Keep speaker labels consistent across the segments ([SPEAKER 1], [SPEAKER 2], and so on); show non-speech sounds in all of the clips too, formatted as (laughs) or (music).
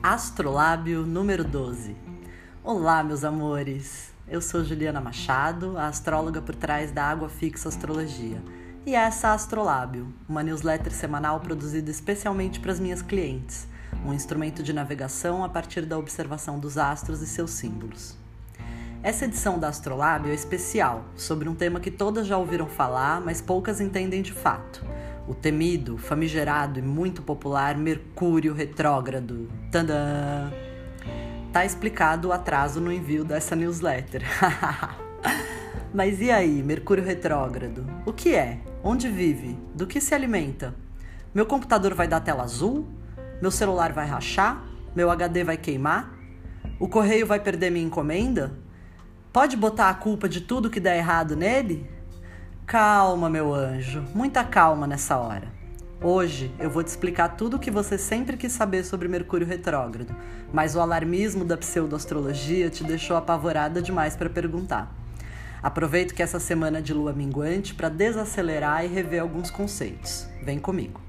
[SPEAKER 1] Astrolábio número 12. Olá, meus amores! Eu sou Juliana Machado, a astróloga por trás da Água Fixa Astrologia. E essa é a Astrolábio, uma newsletter semanal produzida especialmente para as minhas clientes, um instrumento de navegação a partir da observação dos astros e seus símbolos. Essa edição da Astrolábio é especial, sobre um tema que todas já ouviram falar, mas poucas entendem de fato o temido, famigerado e muito popular Mercúrio retrógrado. Tadã! Tá explicado o atraso no envio dessa newsletter. (laughs) Mas e aí, Mercúrio retrógrado? O que é? Onde vive? Do que se alimenta? Meu computador vai dar tela azul? Meu celular vai rachar? Meu HD vai queimar? O correio vai perder minha encomenda? Pode botar a culpa de tudo que der errado nele? Calma, meu anjo, muita calma nessa hora. Hoje eu vou te explicar tudo o que você sempre quis saber sobre Mercúrio retrógrado, mas o alarmismo da pseudoastrologia te deixou apavorada demais para perguntar. Aproveito que essa semana de lua minguante para desacelerar e rever alguns conceitos. Vem comigo.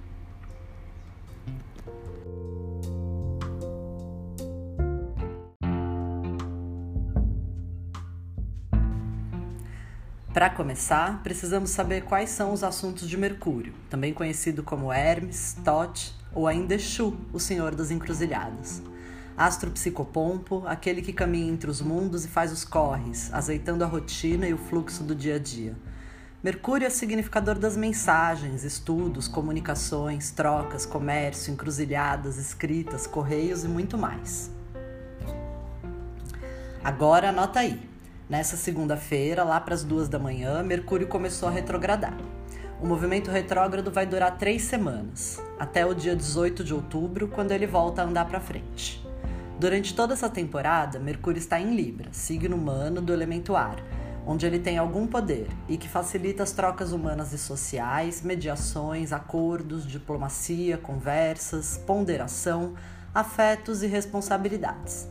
[SPEAKER 1] Para começar, precisamos saber quais são os assuntos de Mercúrio, também conhecido como Hermes, Tote ou ainda Exu, o Senhor das Encruzilhadas. Astro psicopompo, aquele que caminha entre os mundos e faz os corres, azeitando a rotina e o fluxo do dia a dia. Mercúrio é significador das mensagens, estudos, comunicações, trocas, comércio, encruzilhadas, escritas, correios e muito mais. Agora anota aí. Nessa segunda-feira, lá para as duas da manhã, Mercúrio começou a retrogradar. O movimento retrógrado vai durar três semanas, até o dia 18 de outubro, quando ele volta a andar para frente. Durante toda essa temporada, Mercúrio está em Libra, signo humano do elemento ar, onde ele tem algum poder e que facilita as trocas humanas e sociais, mediações, acordos, diplomacia, conversas, ponderação, afetos e responsabilidades.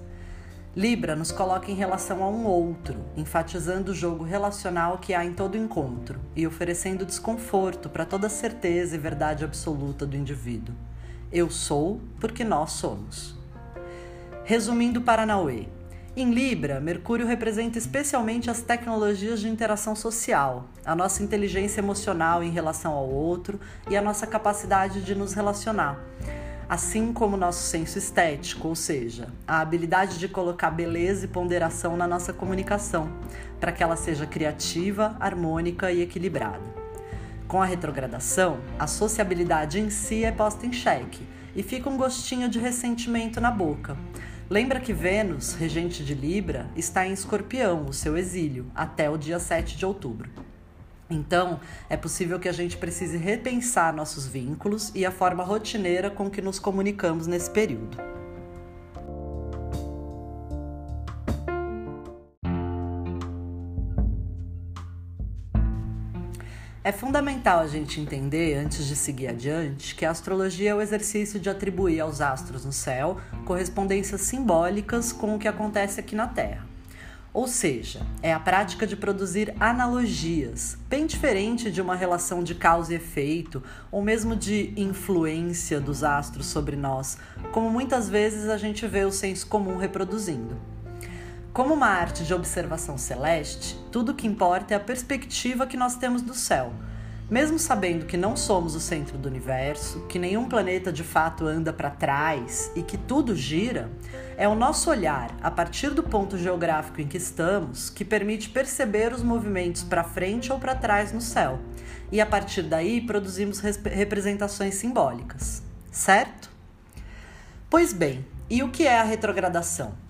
[SPEAKER 1] Libra nos coloca em relação a um outro, enfatizando o jogo relacional que há em todo encontro e oferecendo desconforto para toda certeza e verdade absoluta do indivíduo. Eu sou porque nós somos. Resumindo Paranauê. Em Libra, Mercúrio representa especialmente as tecnologias de interação social, a nossa inteligência emocional em relação ao outro e a nossa capacidade de nos relacionar assim como nosso senso estético, ou seja, a habilidade de colocar beleza e ponderação na nossa comunicação, para que ela seja criativa, harmônica e equilibrada. Com a retrogradação, a sociabilidade em si é posta em xeque e fica um gostinho de ressentimento na boca. Lembra que Vênus, regente de Libra, está em Escorpião, o seu exílio, até o dia 7 de outubro. Então, é possível que a gente precise repensar nossos vínculos e a forma rotineira com que nos comunicamos nesse período. É fundamental a gente entender, antes de seguir adiante, que a astrologia é o exercício de atribuir aos astros no céu correspondências simbólicas com o que acontece aqui na Terra. Ou seja, é a prática de produzir analogias, bem diferente de uma relação de causa e efeito, ou mesmo de influência dos astros sobre nós, como muitas vezes a gente vê o senso comum reproduzindo. Como uma arte de observação celeste, tudo o que importa é a perspectiva que nós temos do céu mesmo sabendo que não somos o centro do universo, que nenhum planeta de fato anda para trás e que tudo gira, é o nosso olhar, a partir do ponto geográfico em que estamos, que permite perceber os movimentos para frente ou para trás no céu. E a partir daí produzimos representações simbólicas, certo? Pois bem, e o que é a retrogradação?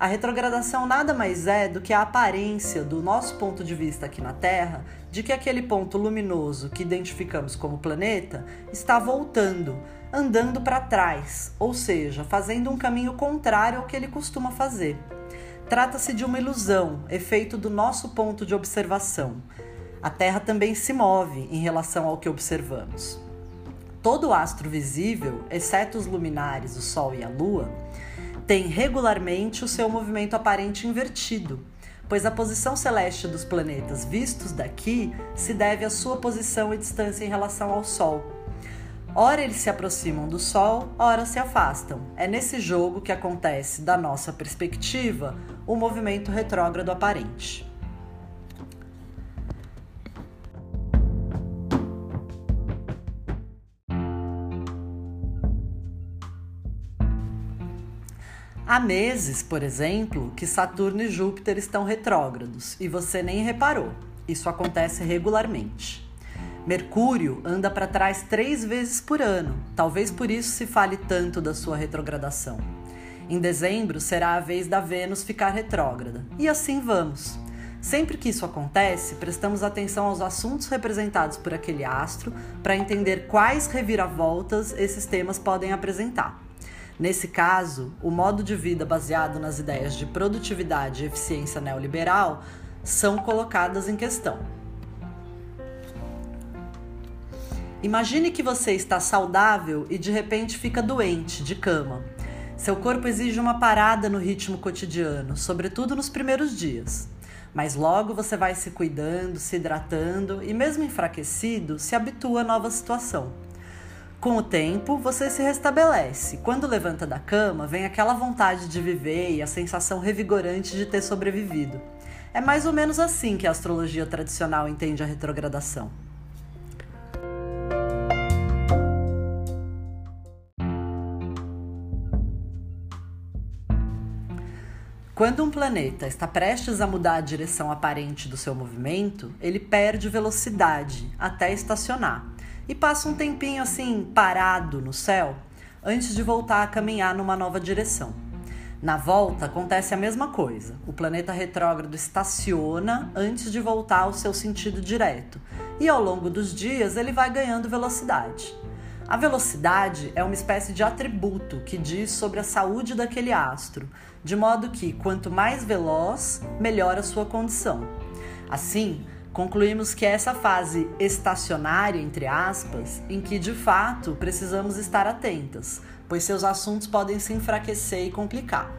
[SPEAKER 1] A retrogradação nada mais é do que a aparência, do nosso ponto de vista aqui na Terra, de que aquele ponto luminoso que identificamos como planeta está voltando, andando para trás, ou seja, fazendo um caminho contrário ao que ele costuma fazer. Trata-se de uma ilusão, efeito do nosso ponto de observação. A Terra também se move em relação ao que observamos. Todo astro visível, exceto os luminares, o Sol e a Lua, tem regularmente o seu movimento aparente invertido, pois a posição celeste dos planetas vistos daqui se deve à sua posição e distância em relação ao Sol. Ora eles se aproximam do Sol, ora se afastam. É nesse jogo que acontece, da nossa perspectiva, o movimento retrógrado aparente. Há meses, por exemplo, que Saturno e Júpiter estão retrógrados e você nem reparou. Isso acontece regularmente. Mercúrio anda para trás três vezes por ano, talvez por isso se fale tanto da sua retrogradação. Em dezembro será a vez da Vênus ficar retrógrada, e assim vamos. Sempre que isso acontece, prestamos atenção aos assuntos representados por aquele astro para entender quais reviravoltas esses temas podem apresentar. Nesse caso, o modo de vida baseado nas ideias de produtividade e eficiência neoliberal são colocadas em questão. Imagine que você está saudável e de repente fica doente, de cama. Seu corpo exige uma parada no ritmo cotidiano, sobretudo nos primeiros dias. Mas logo você vai se cuidando, se hidratando e, mesmo enfraquecido, se habitua à nova situação. Com o tempo, você se restabelece. Quando levanta da cama, vem aquela vontade de viver e a sensação revigorante de ter sobrevivido. É mais ou menos assim que a astrologia tradicional entende a retrogradação. Quando um planeta está prestes a mudar a direção aparente do seu movimento, ele perde velocidade até estacionar e passa um tempinho assim parado no céu antes de voltar a caminhar numa nova direção. Na volta acontece a mesma coisa. O planeta retrógrado estaciona antes de voltar ao seu sentido direto, e ao longo dos dias ele vai ganhando velocidade. A velocidade é uma espécie de atributo que diz sobre a saúde daquele astro, de modo que quanto mais veloz, melhor a sua condição. Assim, concluímos que é essa fase estacionária, entre aspas, em que de fato precisamos estar atentas, pois seus assuntos podem se enfraquecer e complicar.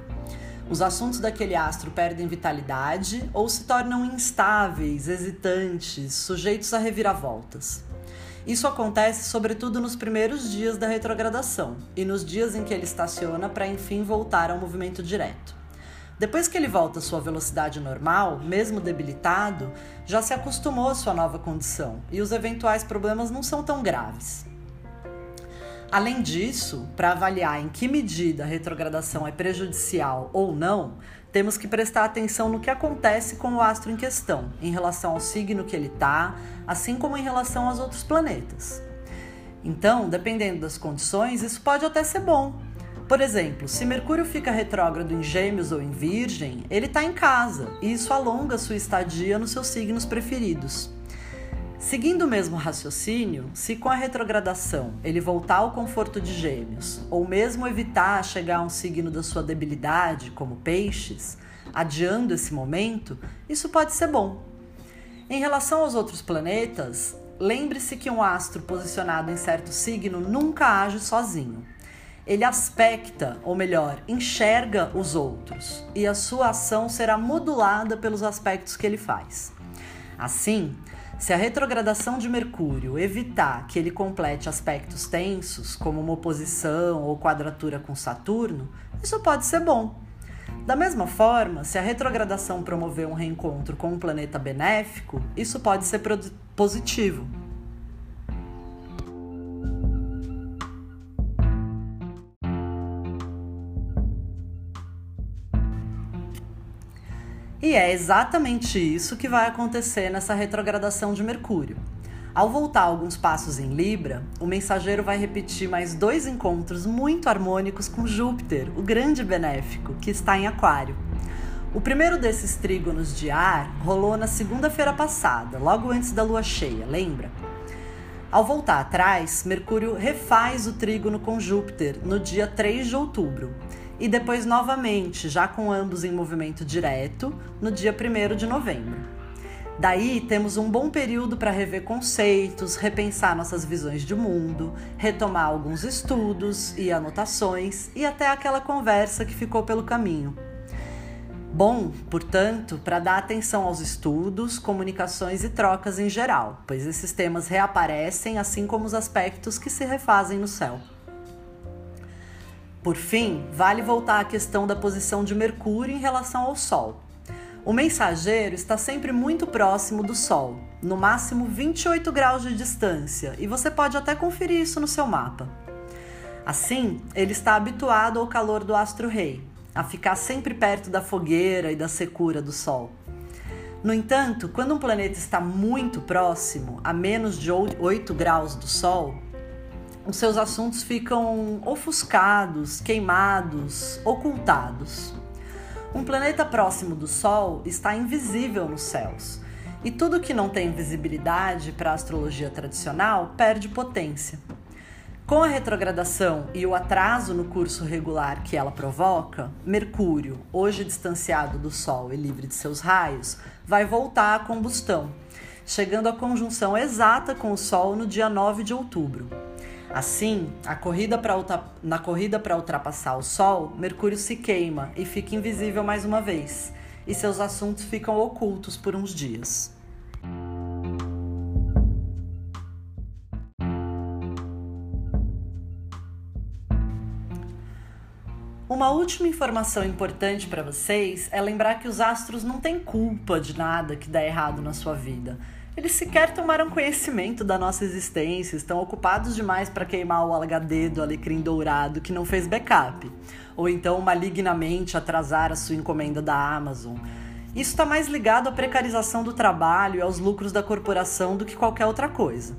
[SPEAKER 1] Os assuntos daquele astro perdem vitalidade ou se tornam instáveis, hesitantes, sujeitos a reviravoltas. Isso acontece sobretudo nos primeiros dias da retrogradação e nos dias em que ele estaciona para enfim voltar ao movimento direto. Depois que ele volta à sua velocidade normal, mesmo debilitado, já se acostumou à sua nova condição e os eventuais problemas não são tão graves. Além disso, para avaliar em que medida a retrogradação é prejudicial ou não, temos que prestar atenção no que acontece com o astro em questão, em relação ao signo que ele está, assim como em relação aos outros planetas. Então, dependendo das condições, isso pode até ser bom, por exemplo, se Mercúrio fica retrógrado em Gêmeos ou em Virgem, ele está em casa e isso alonga sua estadia nos seus signos preferidos. Seguindo o mesmo raciocínio, se com a retrogradação ele voltar ao conforto de Gêmeos, ou mesmo evitar chegar a um signo da sua debilidade, como Peixes, adiando esse momento, isso pode ser bom. Em relação aos outros planetas, lembre-se que um astro posicionado em certo signo nunca age sozinho ele aspecta, ou melhor, enxerga os outros, e a sua ação será modulada pelos aspectos que ele faz. Assim, se a retrogradação de Mercúrio evitar que ele complete aspectos tensos, como uma oposição ou quadratura com Saturno, isso pode ser bom. Da mesma forma, se a retrogradação promover um reencontro com um planeta benéfico, isso pode ser positivo. E é exatamente isso que vai acontecer nessa retrogradação de Mercúrio. Ao voltar alguns passos em Libra, o mensageiro vai repetir mais dois encontros muito harmônicos com Júpiter, o grande benéfico, que está em Aquário. O primeiro desses trígonos de ar rolou na segunda-feira passada, logo antes da lua cheia, lembra? Ao voltar atrás, Mercúrio refaz o trígono com Júpiter no dia 3 de outubro e depois novamente, já com ambos em movimento direto, no dia 1 de novembro. Daí temos um bom período para rever conceitos, repensar nossas visões de mundo, retomar alguns estudos e anotações e até aquela conversa que ficou pelo caminho. Bom, portanto, para dar atenção aos estudos, comunicações e trocas em geral, pois esses temas reaparecem assim como os aspectos que se refazem no céu. Por fim, vale voltar à questão da posição de Mercúrio em relação ao Sol. O mensageiro está sempre muito próximo do Sol, no máximo 28 graus de distância, e você pode até conferir isso no seu mapa. Assim, ele está habituado ao calor do astro-rei, a ficar sempre perto da fogueira e da secura do Sol. No entanto, quando um planeta está muito próximo, a menos de 8 graus do Sol, os seus assuntos ficam ofuscados, queimados, ocultados. Um planeta próximo do Sol está invisível nos céus, e tudo que não tem visibilidade para a astrologia tradicional perde potência. Com a retrogradação e o atraso no curso regular que ela provoca, Mercúrio, hoje distanciado do Sol e livre de seus raios, vai voltar à combustão, chegando à conjunção exata com o Sol no dia 9 de outubro. Assim, corrida na corrida para ultrapassar o Sol, Mercúrio se queima e fica invisível mais uma vez, e seus assuntos ficam ocultos por uns dias. Uma última informação importante para vocês é lembrar que os astros não têm culpa de nada que dá errado na sua vida. Eles sequer tomaram conhecimento da nossa existência, estão ocupados demais para queimar o HD do alecrim dourado que não fez backup, ou então malignamente atrasar a sua encomenda da Amazon. Isso está mais ligado à precarização do trabalho e aos lucros da corporação do que qualquer outra coisa.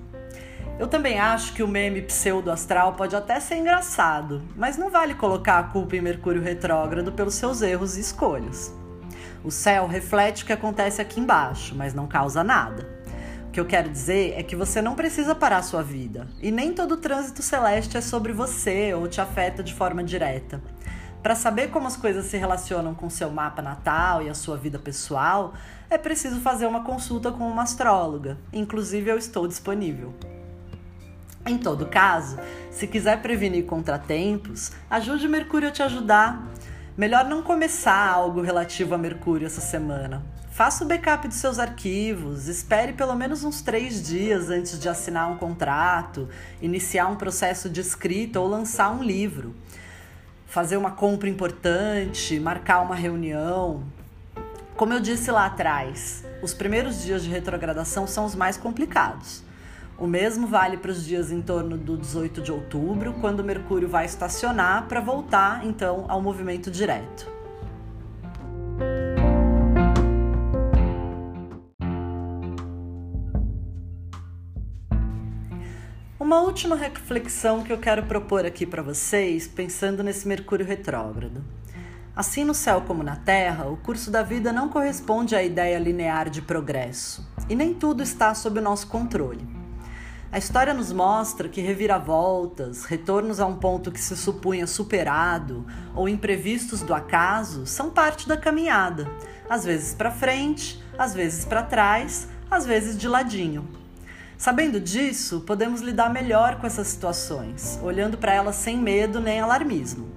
[SPEAKER 1] Eu também acho que o meme pseudo-astral pode até ser engraçado, mas não vale colocar a culpa em Mercúrio retrógrado pelos seus erros e escolhas. O céu reflete o que acontece aqui embaixo, mas não causa nada. Que eu quero dizer é que você não precisa parar a sua vida. E nem todo trânsito celeste é sobre você ou te afeta de forma direta. Para saber como as coisas se relacionam com seu mapa natal e a sua vida pessoal, é preciso fazer uma consulta com uma astróloga. Inclusive, eu estou disponível. Em todo caso, se quiser prevenir contratempos, ajude Mercúrio a te ajudar. Melhor não começar algo relativo a Mercúrio essa semana. Faça o backup dos seus arquivos, espere pelo menos uns três dias antes de assinar um contrato, iniciar um processo de escrita ou lançar um livro. Fazer uma compra importante, marcar uma reunião. Como eu disse lá atrás, os primeiros dias de retrogradação são os mais complicados. O mesmo vale para os dias em torno do 18 de outubro, quando Mercúrio vai estacionar para voltar então ao movimento direto. Uma última reflexão que eu quero propor aqui para vocês, pensando nesse Mercúrio retrógrado. Assim no céu como na Terra, o curso da vida não corresponde à ideia linear de progresso, e nem tudo está sob o nosso controle. A história nos mostra que reviravoltas, retornos a um ponto que se supunha superado ou imprevistos do acaso são parte da caminhada, às vezes para frente, às vezes para trás, às vezes de ladinho. Sabendo disso, podemos lidar melhor com essas situações, olhando para elas sem medo nem alarmismo.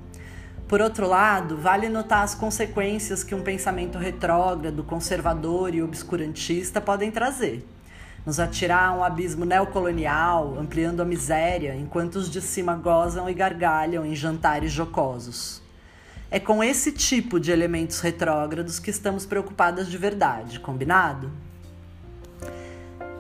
[SPEAKER 1] Por outro lado, vale notar as consequências que um pensamento retrógrado, conservador e obscurantista podem trazer. Nos atirar a um abismo neocolonial, ampliando a miséria, enquanto os de cima gozam e gargalham em jantares jocosos. É com esse tipo de elementos retrógrados que estamos preocupadas de verdade, combinado?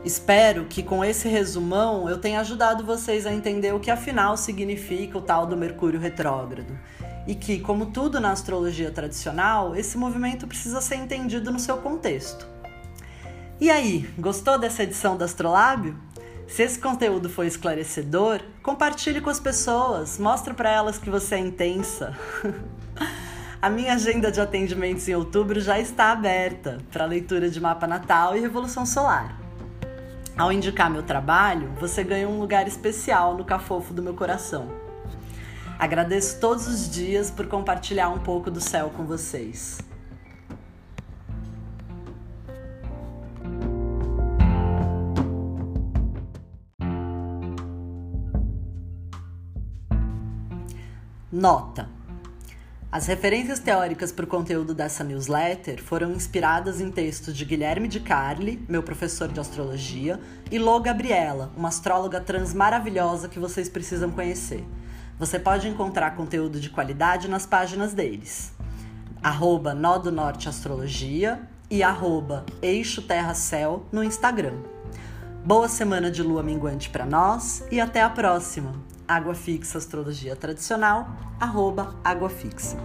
[SPEAKER 1] Espero que com esse resumão eu tenha ajudado vocês a entender o que afinal significa o tal do Mercúrio retrógrado. E que, como tudo na astrologia tradicional, esse movimento precisa ser entendido no seu contexto. E aí, gostou dessa edição do Astrolábio? Se esse conteúdo foi esclarecedor, compartilhe com as pessoas, mostre para elas que você é intensa. (laughs) A minha agenda de atendimentos em outubro já está aberta para leitura de mapa natal e revolução solar. Ao indicar meu trabalho, você ganha um lugar especial no cafofo do meu coração. Agradeço todos os dias por compartilhar um pouco do céu com vocês. Nota: As referências teóricas para o conteúdo dessa newsletter foram inspiradas em textos de Guilherme de Carli, meu professor de astrologia, e Lô Gabriela, uma astróloga trans maravilhosa que vocês precisam conhecer. Você pode encontrar conteúdo de qualidade nas páginas deles. Arroba Nó do Norte Astrologia e arroba Eixo Terra Céu no Instagram. Boa semana de lua minguante para nós e até a próxima! Água Fixa Astrologia Tradicional, arroba Água Fixa.